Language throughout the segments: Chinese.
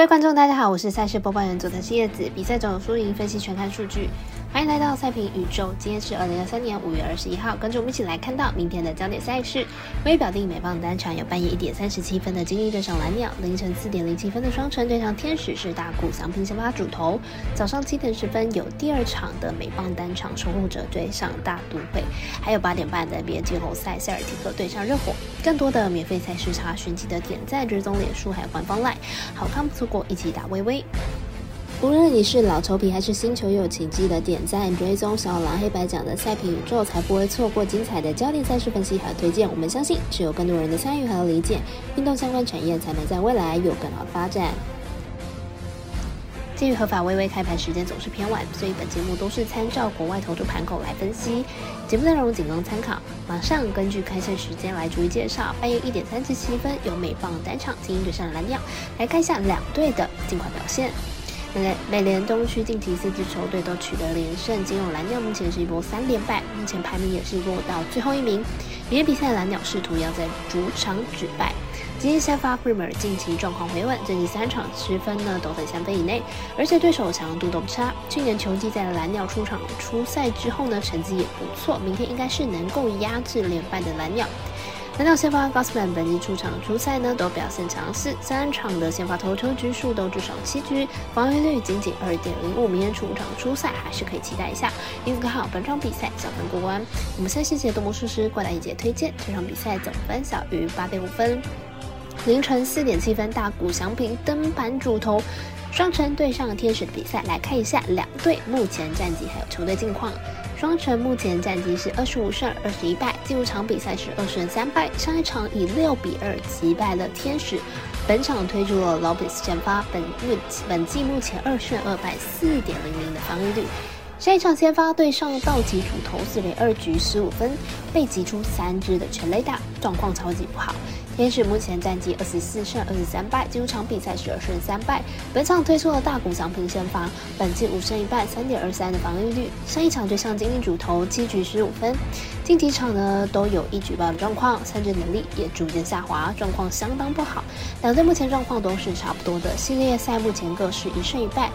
各位观众，大家好，我是赛事播报员佐藤希叶子。比赛中输赢分析，全看数据。欢迎来到赛评宇宙。今天是二零二三年五月二十一号，跟着我们一起来看到明天的焦点赛事。微表定美棒单场有半夜一点三十七分的金鹰对上蓝鸟，凌晨四点零七分的双城对上天使是大谷翔平先发主投。早上七点十分有第二场的美棒单场守护者对上大都会，还有八点半的 NBA 季后赛塞尔提克对上热火。更多的免费赛事查询，记得点赞、追踪脸书还有官方 LINE，好看不错过，一起打微微。无论你是老球皮还是新球友，请记得点赞、追踪小狼黑白奖的赛评宇宙，才不会错过精彩的焦点赛事分析和推荐。我们相信，只有更多人的参与和理解，运动相关产业才能在未来有更好发展。鉴于合法微微开盘时间总是偏晚，所以本节目都是参照国外投注盘口来分析，节目内容仅供参考。马上根据开赛时间来逐一介绍。半夜一点三十七分，由美棒单场精英对上蓝鸟，来看一下两队的近况表现。美美联东区近期四支球队都取得连胜，仅有蓝鸟目前是一波三连败，目前排名也是落到最后一名。明天比赛蓝鸟试图要在主场止败。今天先发 r i m e r 近期状况回稳，最近三场失分呢都在三分以内，而且对手强度都不差。去年球季在蓝鸟出场出赛之后呢，成绩也不错，明天应该是能够压制连败的蓝鸟。蓝鸟先发 Gosman，本季出场初赛呢都表现强势，三场的先发投球局数都至少七局，防御率仅仅二点零五，明天出场初赛还是可以期待一下。因此看好本场比赛小分过关。我们先谢谢多魔术师过来一节推荐，这场比赛总分小于八点五分。凌晨四点七分，大谷翔平登板主投，双城对上天使的比赛，来看一下两队目前战绩还有球队近况。双城目前战绩是二十五胜二十一败，进入场比赛是二胜三败，上一场以六比二击败了天使。本场推出了 Lopez 先发，本目本季目前二胜二败，四点零零的防御率。上一场先发对上道奇主投四连二局十五分，被击出三支的全垒打，状况超级不好。天使目前战绩二十四胜二十三败，进入场比赛十二胜三败。本场推出了大谷翔平先发，本季五胜一败，三点二三的防御率。上一场对上精英主投七局十五分，近几场呢都有一举报的状况，三振能力也逐渐下滑，状况相当不好。两队目前状况都是差不多的，系列赛目前各是一胜一败。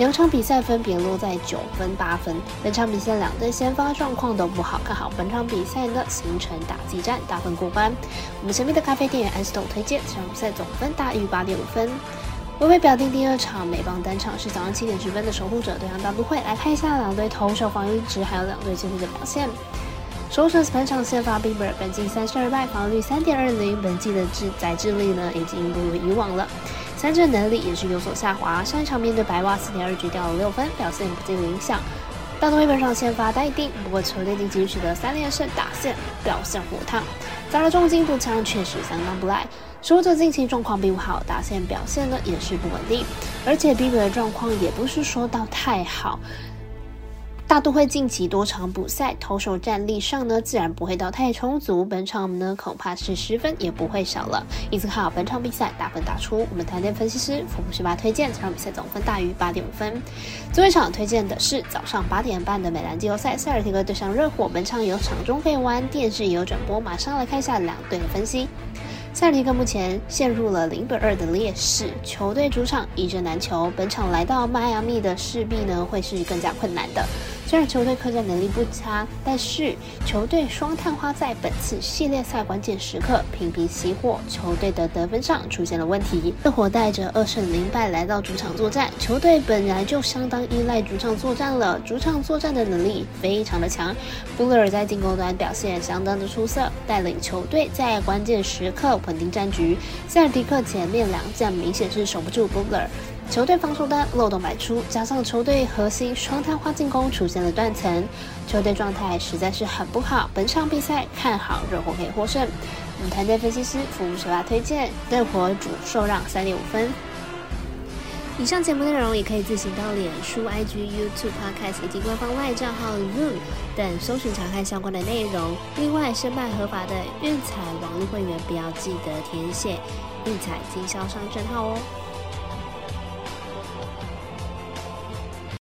两场比赛分别落在九分、八分。本场比赛两队先发状况都不好，看好本场比赛呢形成打击战，大分过关。我们神秘的咖啡店员 S 豆推荐这场比赛总分大于八点五分。微微表定第二场美邦单场是早上七点十分的守护者对上大都会，来看一下两队投手防御值还有两队球队的表现。守护者本场先发 Bieber，本季三十二败，防御率三点二零，本季的智载智力呢已经不如以往了。三振能力也是有所下滑，上一场面对白袜四点二局掉了六分，表现不尽理想。大都会本场先发待定，不过球队近期取得三连胜，打线表现火烫，砸了重金步枪确实相当不赖。守护者近期状况并不好，打线表现呢也是不稳定，而且 b i 的状况也不是说到太好。大都会近期多场补赛，投手战力上呢，自然不会到太充足。本场呢，恐怕是十分也不会少了。因此看好本场比赛大分打出。我们团队分析师福布十八推荐这场比赛总分大于八点五分。最后一场推荐的是早上八点半的美兰季后赛，塞尔提克对上热火。本场有场中可以玩，电视也有转播。马上来看一下两队的分析。塞尔提克目前陷入了零比二的劣势，球队主场一阵难求。本场来到迈阿密的势必呢会是更加困难的。虽然球队客战能力不差，但是球队双探花在本次系列赛关键时刻频频熄火，球队的得分上出现了问题。热火带着二胜零败来到主场作战，球队本来就相当依赖主场作战了，主场作战的能力非常的强。布勒尔在进攻端表现相当的出色，带领球队在关键时刻稳定战局。塞尔迪克前面两战明显是守不住布勒尔。球队防守端漏洞百出，加上球队核心双探花进攻出现了断层，球队状态实在是很不好。本场比赛看好热火可以获胜。我们团队分析师服务手拉推荐热火主受让三点五分。以上节目内容也可以自行到脸书、IG、YouTube、Podcast 以及官方外账号 Zoom 等搜寻查看相关的内容。另外，申办合法的运彩网络会员，不要记得填写运彩经销商证号哦。